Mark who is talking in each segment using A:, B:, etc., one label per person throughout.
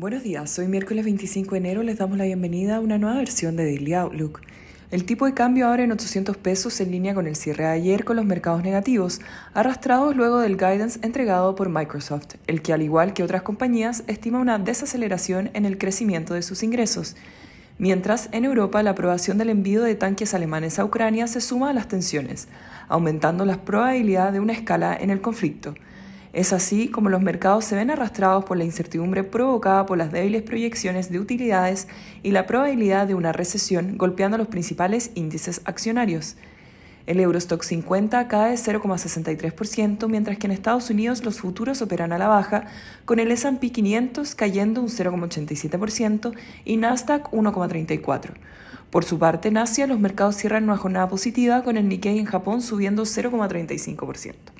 A: Buenos días, soy miércoles 25 de enero, les damos la bienvenida a una nueva versión de Daily Outlook. El tipo de cambio ahora en 800 pesos en línea con el cierre de ayer con los mercados negativos, arrastrados luego del guidance entregado por Microsoft, el que al igual que otras compañías estima una desaceleración en el crecimiento de sus ingresos. Mientras, en Europa la aprobación del envío de tanques alemanes a Ucrania se suma a las tensiones, aumentando la probabilidad de una escala en el conflicto. Es así como los mercados se ven arrastrados por la incertidumbre provocada por las débiles proyecciones de utilidades y la probabilidad de una recesión golpeando los principales índices accionarios. El Eurostock 50 cae 0,63%, mientras que en Estados Unidos los futuros operan a la baja, con el S&P 500 cayendo un 0,87% y Nasdaq 1,34%. Por su parte, en Asia los mercados cierran una jornada positiva, con el Nikkei en Japón subiendo 0,35%.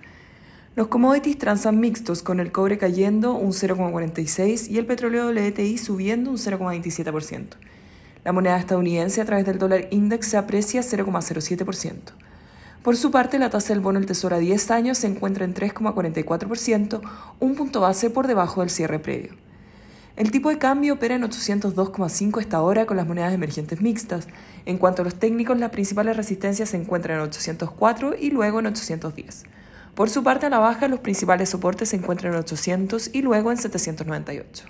A: Los commodities transan mixtos, con el cobre cayendo un 0,46 y el petróleo WTI subiendo un 0,27%. La moneda estadounidense a través del dólar index se aprecia 0,07%. Por su parte, la tasa del bono del Tesoro a 10 años se encuentra en 3,44%, un punto base por debajo del cierre previo. El tipo de cambio opera en 802,5 esta hora con las monedas emergentes mixtas. En cuanto a los técnicos, las principales resistencias se encuentran en 804 y luego en 810. Por su parte, a la baja, los principales soportes se encuentran en 800 y luego en 798.